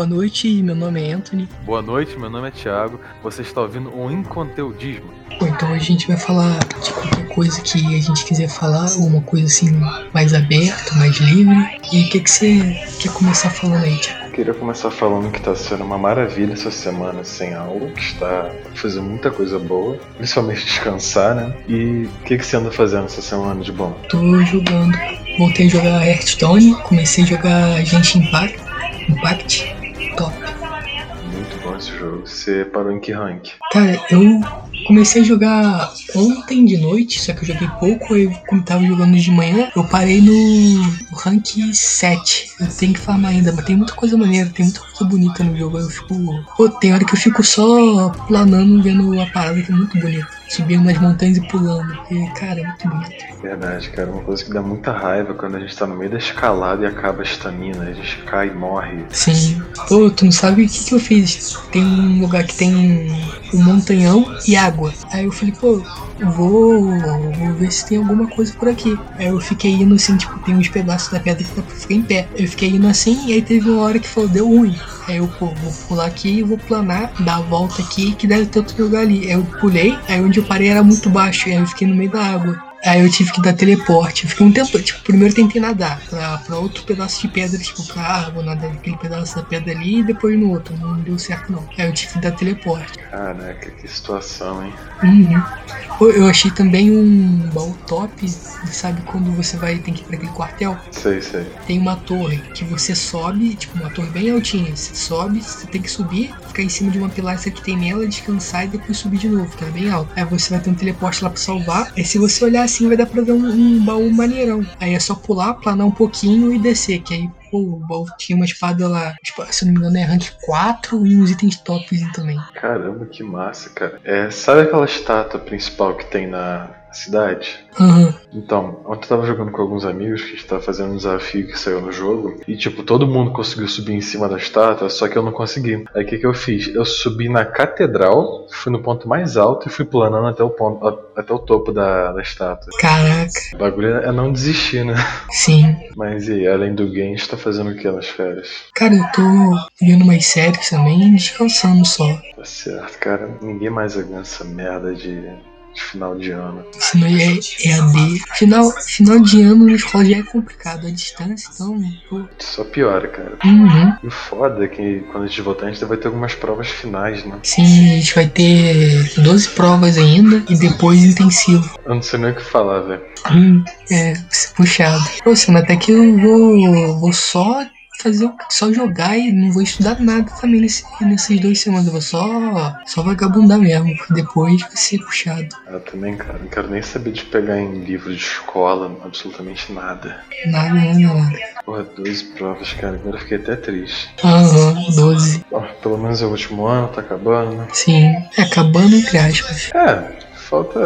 Boa noite, meu nome é Anthony. Boa noite, meu nome é Thiago. Você está ouvindo um Inconteudismo. Bom, então a gente vai falar de qualquer coisa que a gente quiser falar, uma coisa assim mais aberta, mais livre. E o que, que você quer começar falando aí, Thiago? Queria começar falando que está sendo uma maravilha essa semana sem aula, que está fazendo muita coisa boa, principalmente descansar, né? E o que, que você anda fazendo essa semana de bom? Tô jogando. Voltei a jogar Hearthstone, comecei a jogar Gente Impact. Impact. Você parou em que rank? Cara, eu comecei a jogar ontem de noite, só que eu joguei pouco, eu como tava jogando de manhã, eu parei no rank 7. Eu tenho que farmar ainda, mas tem muita coisa maneira, tem muita coisa bonita no jogo. Eu fico. Pô, tem hora que eu fico só planando vendo a parada que é muito bonita. Subindo nas montanhas e pulando. E, cara, é muito bonito. Verdade, cara. Uma coisa que dá muita raiva quando a gente tá no meio da escalada e acaba a estamina. A gente cai e morre. Sim. Pô, tu não sabe o que, que eu fiz? Tem um lugar que tem um montanhão e água. Aí eu falei, pô, vou, vou ver se tem alguma coisa por aqui. Aí eu fiquei indo assim, tipo, tem uns pedaços da pedra que dá pra ficar em pé. Eu fiquei indo assim e aí teve uma hora que falou, deu ruim. Aí eu, pô, vou pular aqui, vou planar, dar a volta aqui, que deve ter outro lugar ali. Aí eu pulei, aí onde eu parei era muito baixo, aí eu fiquei no meio da água. Aí eu tive que dar teleporte. Eu fiquei um tempo, tipo, primeiro tentei nadar pra, pra outro pedaço de pedra, tipo, pra, ah, vou nadar naquele pedaço da pedra ali e depois no outro. Não deu certo não. Aí eu tive que dar teleporte. Caraca, que situação, hein? Uhum. Eu, eu achei também um baú top, sabe quando você vai tem que ir pra aquele quartel? Sei, sei. Tem uma torre que você sobe, tipo, uma torre bem altinha. Você sobe, você tem que subir, ficar em cima de uma pilastra que tem nela, descansar e depois subir de novo, que é bem alto. Aí você vai ter um teleporte lá pra salvar. Aí se você olhar assim, vai dar pra ver um, um baú maneirão. Aí é só pular, planar um pouquinho e descer, que aí o baú tinha uma espada lá, tipo, se eu não me engano é rank 4 e uns itens tops também. Caramba, que massa, cara. É, sabe aquela estátua principal que tem na cidade? Uhum. Então, ontem eu tava jogando com alguns amigos que a gente tava fazendo um desafio que saiu no jogo. E, tipo, todo mundo conseguiu subir em cima da estátua, só que eu não consegui. Aí o que, que eu fiz? Eu subi na catedral, fui no ponto mais alto e fui planando até o, ponto, até o topo da, da estátua. Caraca. O bagulho é não desistir, né? Sim. Mas e além do game, a gente tá fazendo o que nas férias? Cara, eu tô vendo umas séries também e descansando só. Tá certo, cara. Ninguém mais aguenta essa merda de de final de ano. Senão é EAD. Final, final de ano na escola já é complicado, a distância, então. Pô. Só piora, cara. Uhum. E o foda é que quando a gente voltar, a gente vai ter algumas provas finais, né? Sim, a gente vai ter 12 provas ainda e depois intensivo. Eu não sei nem o que falar, velho. Hum, é, puxado. Pô, Sena, até que eu vou, vou só fazer só jogar e não vou estudar nada também nesse, nessas duas semanas. Eu vou só, só vagabundar mesmo, porque depois vai ser puxado. Eu também, cara. Não quero nem saber de pegar em livro de escola, absolutamente nada. Nada, nada, nada. Porra, 12 provas, cara. Agora eu fiquei até triste. Aham, 12. Bom, pelo menos é o último ano, tá acabando, né? Sim, é acabando entre aspas. É, falta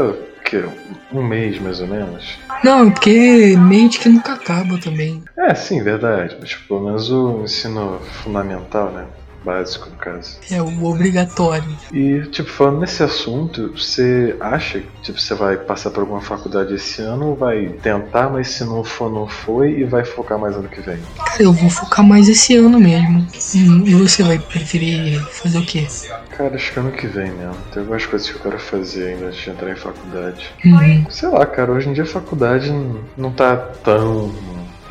o quê? Um mês mais ou menos. Não, porque mente que nunca acaba também. É, sim, verdade. Mas tipo, pelo menos o ensino fundamental, né? Básico, no caso. É o obrigatório. E, tipo, falando nesse assunto, você acha que tipo, você vai passar por alguma faculdade esse ano ou vai tentar, mas se não for, não foi e vai focar mais ano que vem? Cara, eu vou focar mais esse ano mesmo. E você vai preferir fazer o quê? Cara, acho que ano que vem mesmo. Tem algumas coisas que eu quero fazer ainda antes de entrar em faculdade. Uhum. Sei lá, cara, hoje em dia a faculdade não tá tão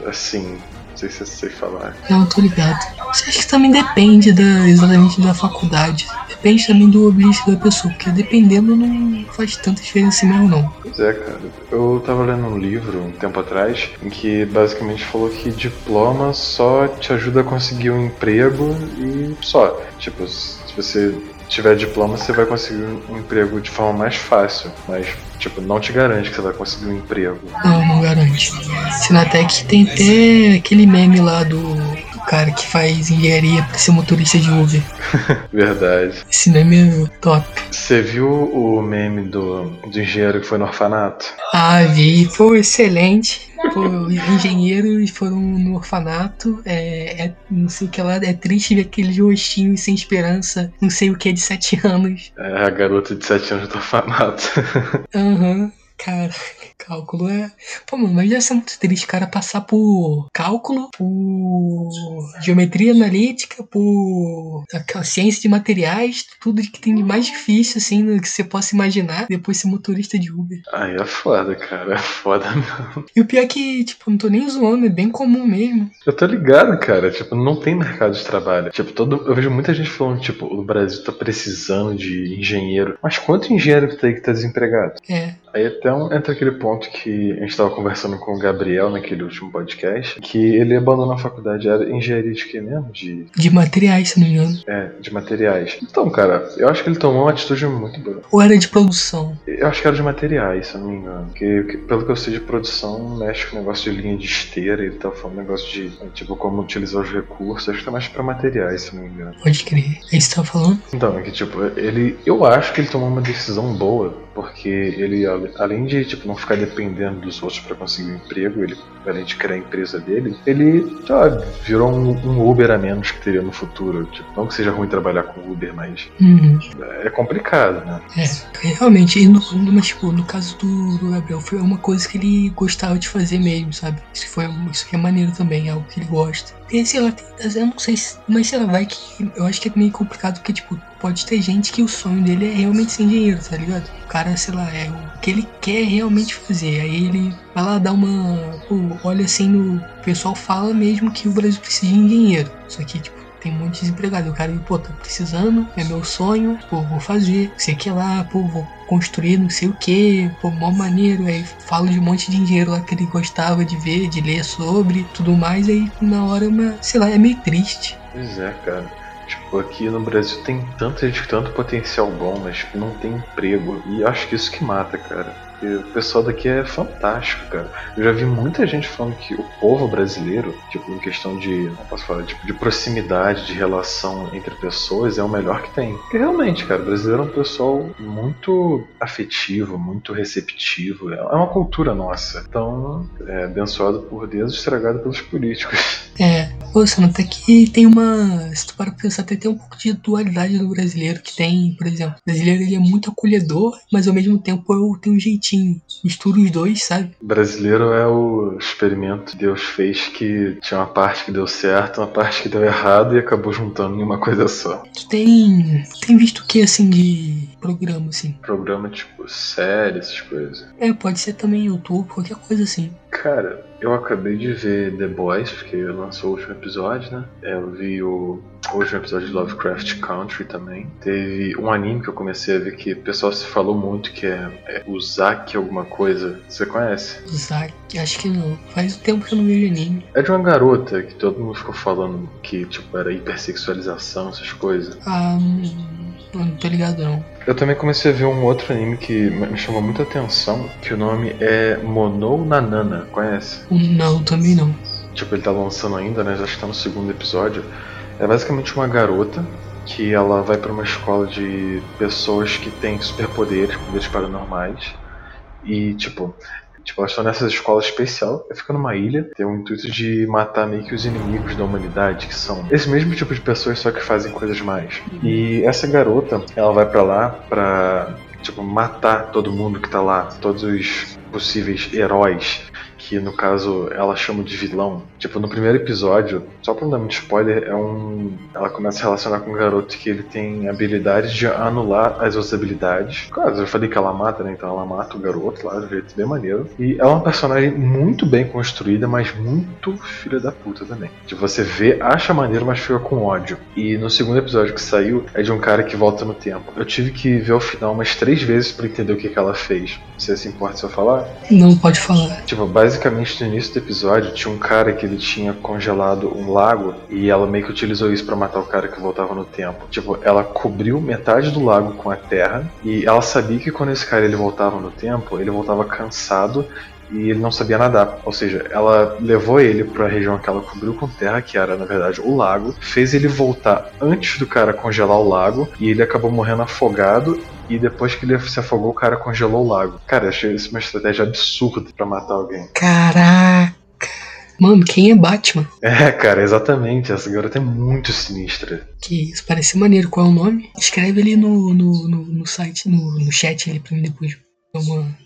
assim. Não sei se eu sei falar. Não, tô ligado. Você acha que também depende da, exatamente da faculdade. Depende também do objetivo da pessoa, porque dependendo não faz tanta diferença mesmo não. Pois é, cara. Eu tava lendo um livro um tempo atrás em que basicamente falou que diploma só te ajuda a conseguir um emprego e só. Tipo, se você tiver diploma, você vai conseguir um emprego de forma mais fácil. Mas, tipo, não te garante que você vai conseguir um emprego. Não, não garante. Sinatec tem até aquele meme lá do, cara que faz engenharia pra ser motorista de Uber. Verdade. Esse meme é top. Você viu o meme do, do engenheiro que foi no orfanato? Ah, vi. Pô, excelente. Pô, os engenheiros foram no orfanato. É, é- não sei o que lá. É triste ver aqueles rostinhos sem esperança. Não sei o que é de 7 anos. É a garota de 7 anos do orfanato. Aham. Cara, cálculo é. Pô, mano, mas deve ser muito triste cara passar por cálculo, por geometria analítica, por aquela ciência de materiais, tudo que tem de mais difícil, assim, do que você possa imaginar, depois ser motorista de Uber. Aí é foda, cara. É foda mesmo. E o pior é que, tipo, não tô nem zoando, é bem comum mesmo. Eu tô ligado, cara. Tipo, não tem mercado de trabalho. Tipo, todo. Eu vejo muita gente falando, tipo, o Brasil tá precisando de engenheiro. Mas quanto engenheiro que tá aí que tá desempregado? É. Aí um, entra aquele ponto que a gente estava conversando com o Gabriel naquele último podcast, que ele abandonou a faculdade, era engenharia de quê mesmo? De, De materiais, se não me engano. é, de materiais. Então, cara, eu acho que ele tomou uma atitude muito boa. Ou era de produção. Eu acho que era de materiais, se não me engano. Porque, que- pelo que eu sei de produção, mexe com negócio de linha de esteira, ele tá falando negócio de, tipo, como utilizar os recursos. Acho que tá mais pra materiais, se não me engano. Pode crer. É isso que você tá falando? Então, é que tipo, ele. Eu acho que ele tomou uma decisão boa, porque ele, além de tipo, não ficar dependendo dos outros pra conseguir um emprego, ele, além de criar a empresa dele, ele lá, virou um, um Uber a menos que teria no futuro. Tipo, não que seja ruim trabalhar com Uber, mas Uhum. é complicado, né? É, realmente, e no, mas, tipo, no caso do, do Gabriel, foi uma coisa que ele gostava de fazer mesmo, sabe? Isso, foi, isso que é maneiro também, é algo que ele gosta. E sei lá, eu não sei se. Mas sei lá, vai que. Eu acho que é meio complicado porque, tipo, pode ter gente que o sonho dele é realmente ser engenheiro, tá ligado? O cara, sei lá, é o que ele quer realmente fazer. Aí ele vai lá dar uma. Pô, olha assim no. O pessoal fala mesmo que o Brasil precisa de engenheiro. Só que, tipo, tem um monte de desempregado. O cara, pô, tá precisando, é meu sonho, pô, vou fazer, sei que lá, pô, vou construir não sei o que, pô, mó maneiro. Aí fala de um monte de dinheiro lá que ele gostava de ver, de ler sobre, tudo mais. Aí na hora, uma, sei lá, é meio triste. Pois é, cara. Tipo, aqui no Brasil tem tanta gente, tanto potencial bom, mas tipo, não tem emprego. E acho que isso que mata, cara. Porque o pessoal daqui é fantástico, cara. Eu já vi muita gente falando que o povo brasileiro, tipo, em questão de, não posso falar, tipo, de proximidade, de relação entre pessoas, é o melhor que tem. Porque realmente, cara, o brasileiro é um pessoal muito afetivo, muito receptivo. É uma cultura nossa. Então, é abençoado por Deus, estragado pelos políticos. É, pô, você nota que tem uma. Se tu para pra pensar, até tem um pouco de dualidade do brasileiro, que tem, por exemplo, o brasileiro ele é muito acolhedor, mas ao mesmo tempo eu tenho um jeitinho. Mistura os dois, sabe? Brasileiro é o experimento que Deus fez que tinha uma parte que deu certo, uma parte que deu errado e acabou juntando em uma coisa só. Tu tem. Tem visto o que assim de programa, assim? Programa tipo série, essas coisas. É, pode ser também YouTube, qualquer coisa assim. Cara, eu acabei de ver The Boys, porque lançou o último episódio, né? É, Eu vi o, o último episódio de Lovecraft Country também. Teve um anime que eu comecei a ver que o pessoal se falou muito, que é, é o Zack alguma coisa. Você conhece? Zack, acho que não. Faz tempo que eu não vejo anime. É de uma garota que todo mundo ficou falando que, tipo, era hipersexualização, essas coisas. Ah, não, não tô ligado não. Eu também comecei a ver um outro anime que me chamou muita atenção, que o nome é Monou Nanana, conhece? Não, também não. Tipo, ele tá lançando ainda, né? Já está no segundo episódio. É basicamente uma garota que ela vai para uma escola de pessoas que têm superpoderes, poderes paranormais. E, tipo, tipo, elas estão nessa escola especial, fica numa ilha, tem o intuito de matar meio que os inimigos da humanidade, que são esse mesmo tipo de pessoas, só que fazem coisas mais. E essa garota, ela vai para lá pra, tipo, matar todo mundo que tá lá, todos os possíveis heróis que no caso ela chama de vilão. Tipo, no primeiro episódio, só pra não dar muito spoiler, é um. Ela começa a relacionar com um garoto que ele tem habilidade de anular as outras habilidades. Claro, eu falei que ela mata, né? Então ela mata o garoto lá, de jeito bem maneiro. E ela é uma personagem muito bem construída, mas muito filha da puta também. De você vê, acha maneiro, mas fica com ódio. E no segundo episódio que saiu, é de um cara que volta no tempo. Eu tive que ver o final umas três vezes pra entender o que, que ela fez. Você se importa se eu falar? Não pode falar. Tipo, basicamente no início do episódio tinha um cara que ele tinha congelado um lago e ela meio que utilizou isso pra matar o cara que voltava no tempo. Tipo, ela cobriu metade do lago com a terra e ela sabia que quando esse cara ele voltava no tempo, ele voltava cansado e ele não sabia nadar. Ou seja, ela levou ele para a região que ela cobriu com terra, que era na verdade o lago, fez ele voltar antes do cara congelar o lago e ele acabou morrendo afogado. E depois que ele se afogou, o cara congelou o lago. Cara, eu achei isso uma estratégia absurda para matar alguém. Caraca. Mano, quem é Batman? É, cara, exatamente. Essa garota é muito sinistra. Que isso parece maneiro. Qual é o nome? Escreve ali no, no, no, no site, no, no chat ali pra mim depois. Uma...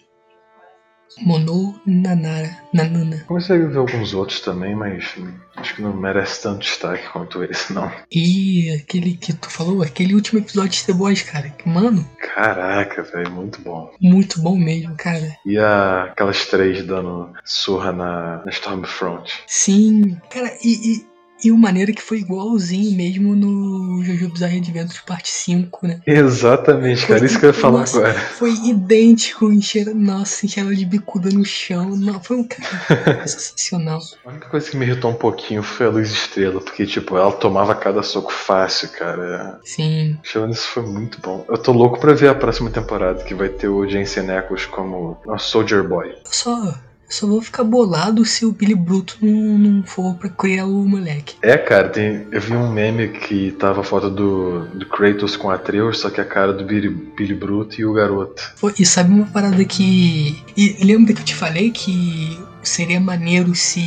Mono Nanara. Nanana. Comecei a ver alguns outros também, mas acho que não merece tanto destaque quanto esse, não. E aquele que tu falou, aquele último episódio de The Boys, cara. Mano, Caraca, velho, muito bom. muito bom mesmo, cara. E a, aquelas três dando surra na, na Stormfront. Sim, cara, e, e, e o maneiro que foi igualzinho mesmo no Jojo Bizarre Adventures parte 5, né? Exatamente, cara, isso que eu ia falar Nossa, agora. Foi idêntico, encheram, nossa, encheram de bicuda no chão. Não, foi um cara sensacional. A única coisa que me irritou um pouquinho foi a luz estrela, porque, tipo, ela tomava cada soco fácil, cara. Sim, Achando isso foi muito bom. Eu tô louco pra ver a próxima temporada, que vai ter o Jensen Ackles como o Soldier Boy. eu só, eu só vou ficar bolado se o Billy Bruto não, não for pra criar o moleque. É, cara, tem, eu vi um meme que tava a foto do, do Kratos com a Atreus, só que a cara do Billy, Billy Bruto e o garoto. Pô, E sabe uma parada que. E lembra que eu te falei que seria maneiro se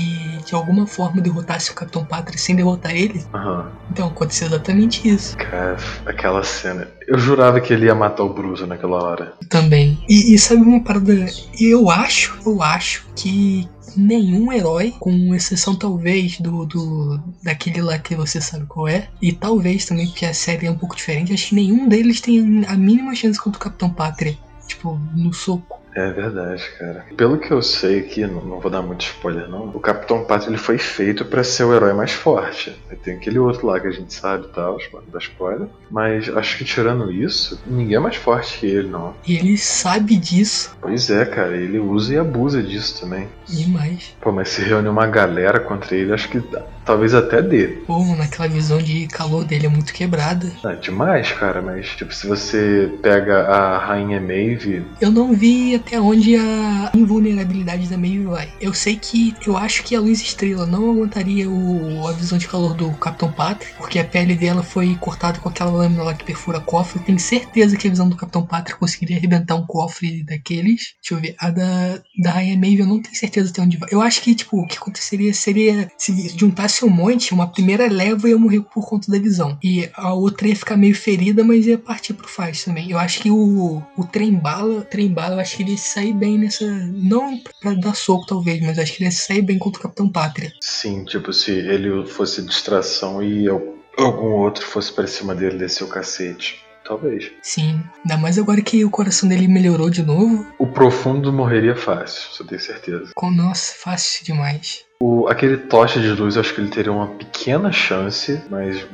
de alguma forma derrotasse o Capitão Pátria sem derrotar ele? Aham. Então aconteceu exatamente isso Cara, aquela cena. Eu jurava que ele ia matar o Bruce naquela hora. também. E, e sabe uma parada. Eu acho, eu acho que nenhum herói, com exceção talvez do, do daquele lá que você sabe qual é, e talvez também porque a série é um pouco diferente, acho que nenhum deles tem a mínima chance contra o Capitão Pátria. Tipo, no soco. É verdade, cara. Pelo que eu sei aqui, não, não vou dar muito spoiler não, o Capitão Pátria ele foi feito pra ser o herói mais forte. Tem aquele outro lá que a gente sabe e tal, da spoiler. Mas acho que tirando isso, ninguém é mais forte que ele, não. E ele sabe disso Pois é, cara, ele usa e abusa disso também. demais. Pô, mas se reúne uma galera contra ele, acho que dá- talvez até dê. Pô, naquela visão de calor dele é muito quebrada. É demais, cara, mas tipo, se você pega a Rainha Maeve, Eu não vi até onde a invulnerabilidade da Maeve vai. Eu sei que eu acho que a luz estrela não aguentaria o, a visão de calor do Capitão Pátria, porque a pele dela foi cortada com aquela lâmina lá que perfura cofre. Eu tenho certeza que a visão do Capitão Pátria conseguiria arrebentar um cofre daqueles. Deixa eu ver. A da, da Rainha Maeve eu não tenho certeza até onde vai. Eu acho que, tipo, o que aconteceria seria se juntasse um monte, uma primeira leva ia morrer por conta da visão. E a outra ia ficar meio ferida, mas ia partir pro faz também. Eu acho que o, o trem bala, trem bala, eu acho que ele ia sair bem nessa. Não pra dar soco, talvez, mas acho que ele ia sair bem contra o Capitão Pátria. sim, tipo, se ele fosse distração e al- algum outro fosse pra cima dele descer o cacete. Talvez. Sim. Ainda mais agora que o coração dele melhorou de novo. O profundo morreria fácil, eu tenho certeza. Com, nossa, fácil demais. O, aquele tocha de luz, acho que ele teria uma pequena chance, mas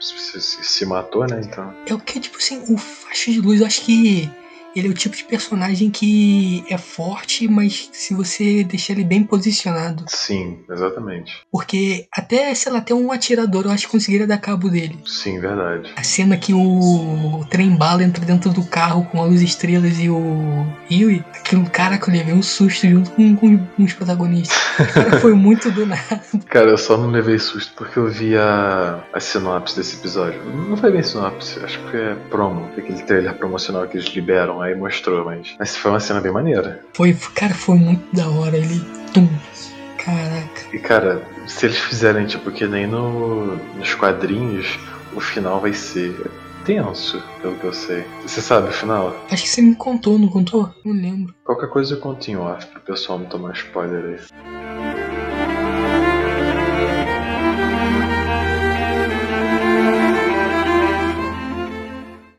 se, se- se matou, né? Então. É o que, tipo assim, o faixa de luz, eu acho que ele é o tipo de personagem que é forte, mas se você deixar ele bem posicionado. Sim, exatamente. Porque até, sei lá, até um atirador eu acho que conseguiria dar cabo dele. Sim, verdade. A cena que o trem bala entra dentro do carro com a luz estrelas e o Yui, aquilo, cara, que eu levei um susto junto com, com, com os protagonistas. Cara, foi muito do nada. Cara, eu só não levei susto porque eu vi a, a sinopse desse episódio. Não foi bem sinopse, acho que é promo, aquele trailer promocional que eles liberam, aí mostrou, mas. Mas foi uma cena bem maneira. Foi, cara, foi muito da hora. Ele. Tum. Caraca. E cara, se eles fizerem tipo que nem no, nos quadrinhos, o final vai ser tenso, pelo que eu sei. Você sabe o final? Acho que você me contou, não contou? Não lembro. Qualquer coisa eu conto em off pro pessoal não tomar spoiler aí.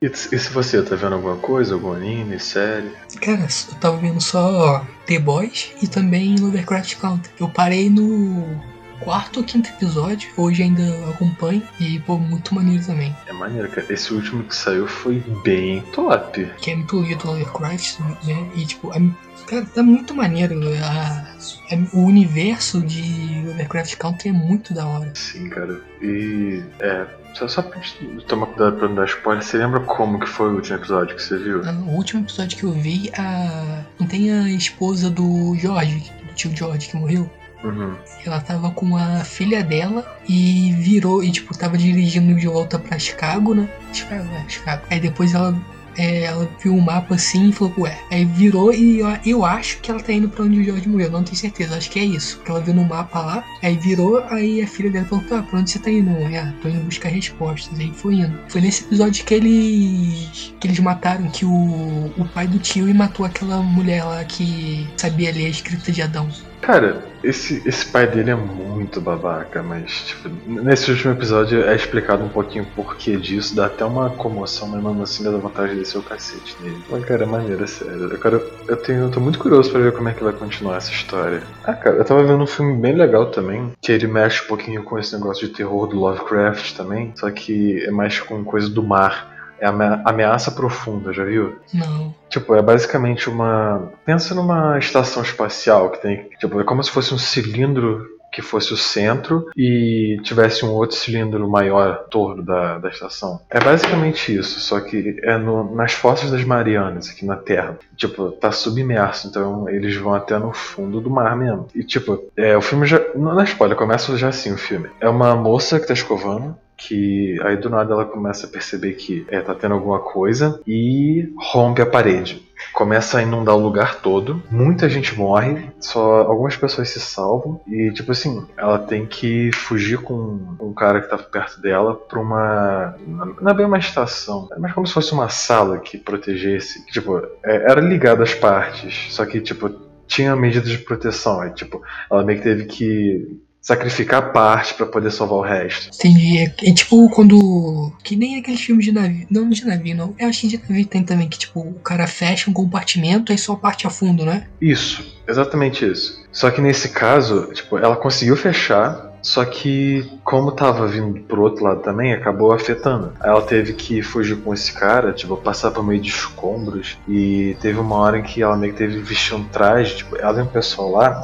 E, e se você tá vendo alguma coisa, algum anime, série? Cara, eu tava vendo só The Boys e também Lovecraft Country. Eu parei no quarto ou quinto episódio, hoje ainda acompanho e, pô, muito maneiro também. É maneiro, cara. Esse último que saiu foi bem top. Que é mitologia do Lovecraft, né? E, tipo, é- cara, tá muito maneiro. A- a- o universo de Lovecraft Country é muito da hora. Sim, cara. E. É. Só, só pra tomar cuidado pra não dar spoiler, você lembra como que foi o último episódio que você viu? Ah, No último episódio que eu vi, a... não tem a esposa do George, do tio George que morreu? Uhum. Ela tava com a filha dela e virou, e tipo, tava dirigindo de volta pra Chicago, né? Chicago, é, Chicago. Aí depois ela é, ela viu o mapa assim e falou, ué. Aí virou e eu, eu acho que ela tá indo pra onde o Jorge morreu. Não tenho certeza, acho que é isso. Porque ela viu no mapa lá, aí virou, aí a filha dela perguntou, ah, pra onde você tá indo? Ah, tô indo buscar respostas. Aí foi indo. Foi nesse episódio que eles. que eles mataram, que o, o pai do tio e matou aquela mulher lá que sabia ler a escrita de Adão. Cara, esse, esse pai dele é muito babaca, mas tipo, nesse último episódio é explicado um pouquinho o porquê disso, dá até uma comoção, mas mesmo assim dá vontade de descer o cacete nele. Mas cara, é maneiro, é sério. Quero, eu, tenho, eu tô muito curioso pra ver como é que vai continuar essa história. Ah, cara, eu tava vendo um filme bem legal também, que ele mexe um pouquinho com esse negócio de terror do Lovecraft também, só que é mais com coisa do mar. É Ameaça Profunda, já viu? Não. Tipo, é basicamente uma. Pensa numa estação espacial que tem. Tipo, é como se fosse um cilindro que fosse o centro e tivesse um outro cilindro maior torno da, da estação. É basicamente isso, só que é no, nas fossas das Marianas, aqui na Terra. Tipo, tá submerso, então eles vão até no fundo do mar mesmo. E tipo, é, o filme já. Não é spoiler, começa já assim o filme. É uma moça que tá escovando, que aí do nada ela começa a perceber que é, tá tendo alguma coisa e rompe a parede. Começa a inundar o lugar todo, muita gente morre, só algumas pessoas se salvam e tipo assim, ela tem que fugir com um cara que tá perto dela pra uma. Não é bem uma estação, é mais como se fosse uma sala que protegesse. Tipo, é, era ligada às partes, só que tipo, tinha medidas de proteção. Tipo, ela meio que teve que sacrificar parte para poder salvar o resto. Entendi. É, é, tipo quando. Que nem aqueles filmes de navio. Não de navio, não. Eu acho que de navio tem também que, tipo, o cara fecha um compartimento e só parte a fundo, né? Isso, exatamente isso. Só que nesse caso, tipo, ela conseguiu fechar. Só que, como tava vindo pro outro lado também, acabou afetando. Aí ela teve que fugir com esse cara, tipo, passar por meio de escombros. E teve uma hora em que ela meio que teve vestir um traje, tipo, ela e um pessoal lá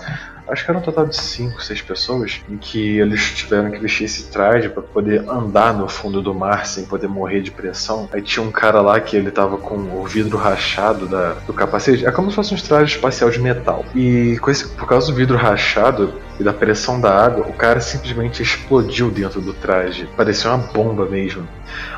acho que era um total de 5, 6 pessoas, em que eles tiveram que vestir esse traje para poder andar no fundo do mar sem poder morrer de pressão. Aí tinha um cara lá que ele tava com o vidro rachado da, do capacete. É como se fosse um traje espacial de metal. E esse, por causa do vidro rachado, e da pressão da água, o cara simplesmente explodiu dentro do traje. Parecia uma bomba mesmo.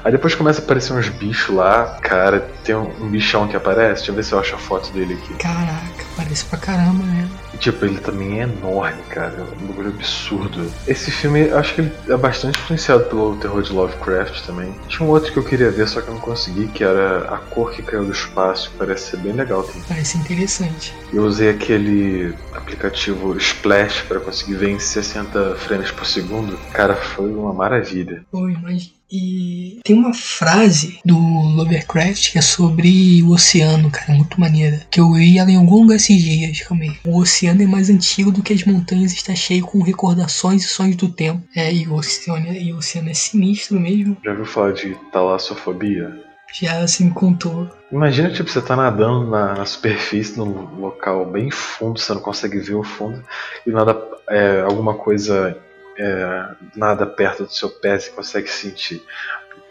Aí depois começa a aparecer uns bichos lá. Cara, tem um, bichão que aparece. Deixa eu ver se eu acho a foto dele aqui. Caraca, parece pra caramba mesmo. E, tipo, ele também é enorme, cara. É um bagulho absurdo. Esse filme, acho que ele é bastante influenciado pelo terror de Lovecraft também. Tinha um outro que eu queria ver, só que eu não consegui, que era A Cor que Caiu do Espaço, que parece ser bem legal também. Parece interessante. Eu usei aquele aplicativo Splash para conseguir ver em 60 frames por segundo. Cara, foi uma maravilha. Oi, mas e tem uma frase do Lovecraft que é sobre o oceano, cara, muito maneira. Que eu vi ela em algum lugar esses dias, calma aí. O oceano é mais antigo do que as montanhas está cheio com recordações e sonhos do tempo. É, e o oceano, e o oceano é sinistro mesmo. Já ouviu falar de talassofobia? Já se me contou. Imagina, tipo, você tá nadando na, na, superfície, num local bem fundo, você não consegue ver o fundo, e nada, é, alguma coisa é, nada perto do seu pé, você consegue sentir.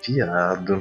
Viado.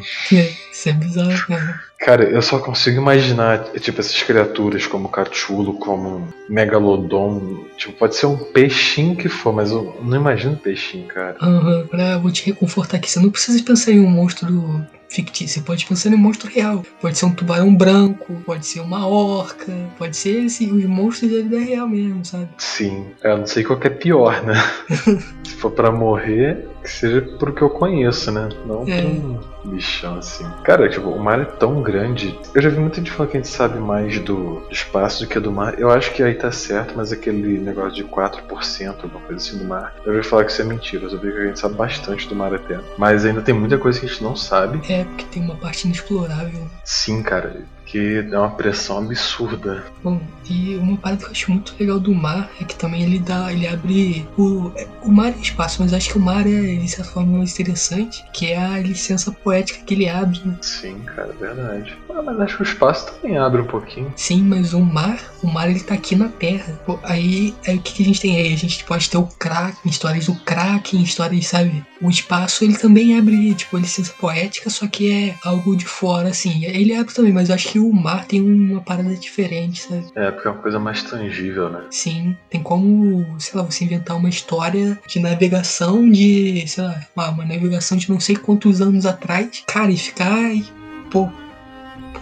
Isso é bizarro, cara. Cara, eu só consigo imaginar, tipo, essas criaturas como Cachulo, como Megalodon. Tipo, pode ser um peixinho que for, mas eu não imagino peixinho, cara. Aham, uhum, pra, vou te reconfortar aqui. Você não precisa pensar em um monstro fictício, você pode pensar em um monstro real. Pode ser um tubarão branco, pode ser uma orca, pode ser esse, os monstros da vida real mesmo, sabe? Sim, eu não sei qual que é pior, né? Se for para morrer, que seja pro que eu conheço, né? Não é. por um bichão assim. Cara, tipo, o mar é tão grande. Eu já vi muita gente falando que a gente sabe mais do espaço do que do mar. Eu acho que aí tá certo, mas aquele negócio de 4%, alguma coisa assim do mar. Eu já falar que isso é mentira. Eu vi que a gente sabe bastante do mar até. Mas ainda tem muita coisa que a gente não sabe. É, porque tem uma parte inexplorável. Sim, cara que dá uma pressão absurda. Bom, e uma parada que eu acho muito legal do mar é que também ele dá, ele abre o, o mar é espaço, mas acho que o mar é de certa forma mais interessante, que é a licença poética que ele abre. Né? Sim, cara, é verdade. Ah, mas acho que o espaço também abre um pouquinho. Sim, mas o mar, o mar ele tá aqui na Terra. Pô, aí, aí o que, que, a gente tem aí? A gente pode ter o Kraken, histórias do Kraken, histórias, sabe? O espaço ele também abre, tipo, licença poética, só que é algo de fora, assim. Ele abre também, mas eu acho que que o mar tem uma parada diferente, sabe? É, porque é uma coisa mais tangível, né? Sim, tem como, sei lá, você inventar uma história de navegação de, sei lá, uma, navegação de não sei quantos anos atrás, cara, e ficar, pô,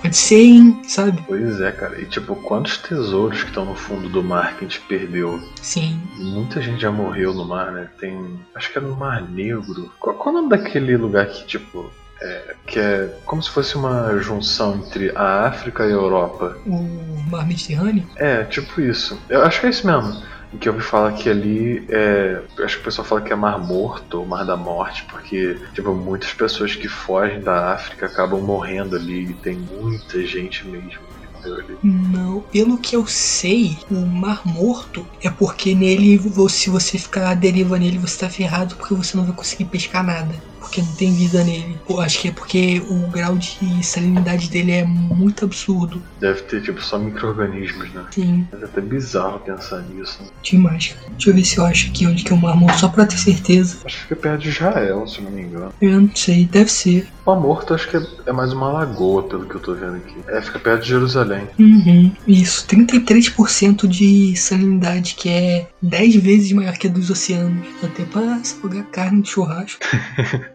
Pode ser, hein, sabe? Pois é, cara. E tipo, quantos tesouros que estão no fundo do mar que a gente perdeu? Sim. Muita gente já morreu no mar, né? Tem. Acho que é no Mar Negro. Qual, qual é o nome daquele lugar que, tipo. É, que é como se fosse uma junção entre a África e a Europa. O mar Mediterrâneo? É, tipo isso. Eu acho que é isso mesmo. Em que eu ouvi falar que ali é. Acho que o pessoal fala que é Mar Morto ou Mar da Morte, porque, tipo, muitas pessoas que fogem da África acabam morrendo ali e tem muita gente mesmo que morreu ali. Não, pelo que eu sei, o Mar Morto é porque nele, se você ficar à deriva nele, você tá ferrado porque você não vai conseguir pescar nada. Porque não tem vida nele. Pô, acho que é porque o grau de salinidade dele é muito absurdo. Deve ter, tipo, só micro-organismos, né? Sim, é até bizarro pensar nisso. demais. Deixa eu ver se eu acho aqui onde que é o Mar Morto, só pra ter certeza. Acho que fica perto de Israel, se eu não me engano. Eu não sei, deve ser. Mar Morto acho que é, é mais uma lagoa, pelo que eu tô vendo aqui. É, fica perto de Jerusalém. Uhum, isso, 33% de salinidade, que é 10 vezes maior que a dos oceanos. Até pra salgar carne de churrasco.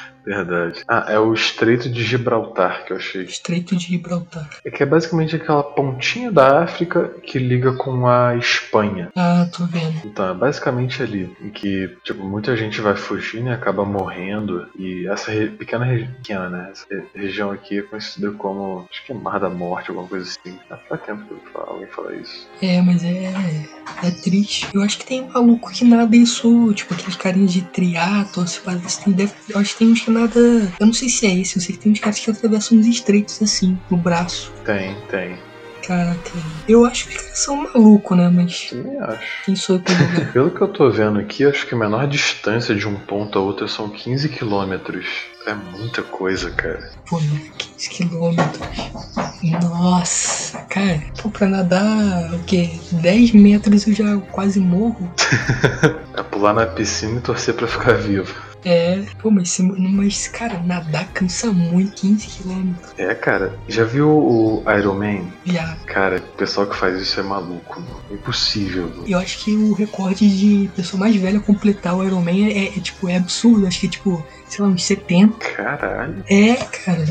Verdade. Ah, é o Estreito de Gibraltar que eu achei. Estreito de Gibraltar. É que é basicamente aquela pontinha da África que liga com a Espanha. Ah, tô vendo. Então, é basicamente ali, em que, tipo, muita gente vai fugindo e acaba morrendo. E essa re- pequena região, pequena, né? Essa re- região aqui é conhecida como, acho que é Mar da Morte, alguma coisa assim. Ah, Faz tempo que eu falo, alguém fala isso. É, mas é. É triste. Eu acho que tem maluco que nada isso, tipo, aqueles carinhas de triatlo, se parece. Tem, deve, eu acho que tem uns que nada. Eu não sei se é esse, eu sei que tem uns caras que atravessam uns estreitos assim, no braço. Tem, tem. Caraca. Eu acho que são malucos, né? Mas Também acho. quem sou eu? Pelo que eu tô vendo aqui, acho que a menor distância de um ponto a outro são 15 quilômetros. É muita coisa, cara. Pô, né? 15 quilômetros. Nossa, cara, pô, pra nadar o quê? 10 metros eu já quase morro. É pular na piscina e torcer pra ficar vivo. É, pô, mas, mas cara, nadar cansa muito, 15 quilômetros. É, cara. Já viu o Iron Man? Viado. Cara, o pessoal que faz isso é maluco. mano. É impossível. mano. Eu acho que o recorde de pessoa mais velha completar o Iron Man é, é, tipo, é absurdo. Acho que é tipo, sei lá, uns 70. Caralho. É, cara.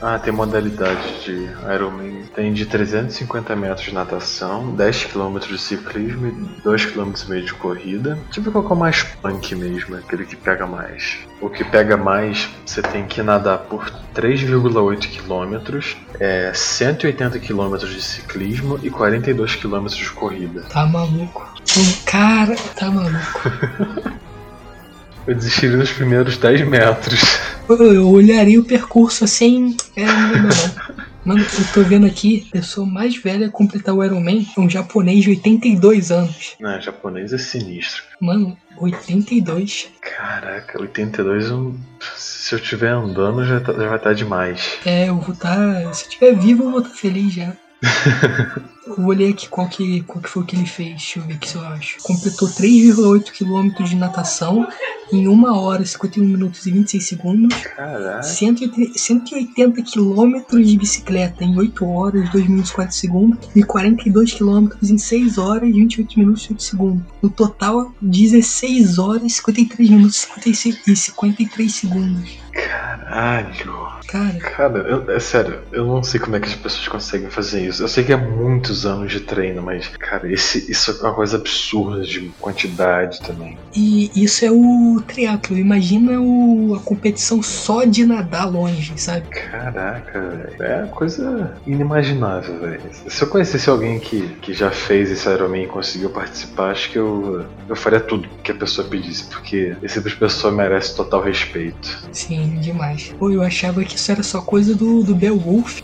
Ah, tem modalidade de Iron Man. Tem de 350 metros de natação, 10 km de ciclismo e 2 km de corrida. Tipo qual que é o mais punk mesmo, aquele que pega mais. O que pega mais, você tem que nadar por 3,8 km, é 180 km de ciclismo e 42 km de corrida. Tá maluco. Cara, tá maluco. Eu desisti nos primeiros 10 metros. Eu olharia o percurso assim. É, não, não, não. Mano, eu tô vendo aqui, a pessoa mais velha a completar o Iron Man é um japonês de 82 anos. Não, japonês é sinistro. Mano, 82. Caraca, 82 eu- se eu estiver andando já, tá- já vai estar demais. É, eu vou estar. se eu estiver vivo, eu vou estar feliz já. eu olhei aqui qual que, qual que foi o que ele fez. Deixa eu ver aqui se eu acho. Completou 3,8 km de natação em 1 hora, 51 minutos e 26 segundos. Caraca. 180 180 km de bicicleta em 8 horas, 2 minutos e 4 segundos. E 42 km em 6 horas, 28 minutos e 8 segundos. No total, 16 horas, 53 minutos e 56 e 53 segundos. Caralho. Cara, Cara, eu- é sério, eu não sei como é que as pessoas conseguem fazer isso. Eu sei que é muitos anos de treino, mas, cara, esse, isso é uma coisa absurda de quantidade também. e isso é o triatlo. Imagina o, a competição só de nadar longe, sabe? Caraca, velho. É coisa inimaginável, velho. Se eu conhecesse alguém que, que já fez esse Ironman e conseguiu participar, acho que eu, eu faria tudo que a pessoa pedisse, porque esse tipo de pessoa merece total respeito. Sim, demais. Pô, eu achava que isso era só coisa do, do Beowulf.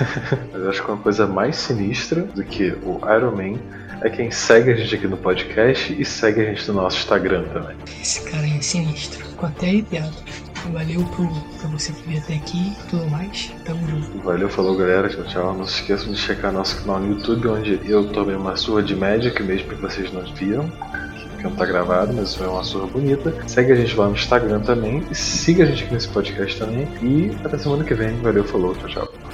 Mas eu acho que uma coisa mais sinistra do que o Iron Man é quem segue a gente aqui no podcast e segue a gente no nosso Instagram também. Esse cara é sinistro. Ficou até arrepiado. Valeu pro, pra você que veio até aqui e tudo mais. Tamo junto. Valeu, falou galera, tchau, tchau. Não se esqueçam de checar nosso canal no YouTube, onde eu tomei uma surra de Magic, mesmo que vocês não viram, que não tá gravado, mas foi uma surra bonita. Segue a gente lá no Instagram também, siga a gente aqui nesse podcast também. E até semana que vem. Valeu, falou, tchau, tchau.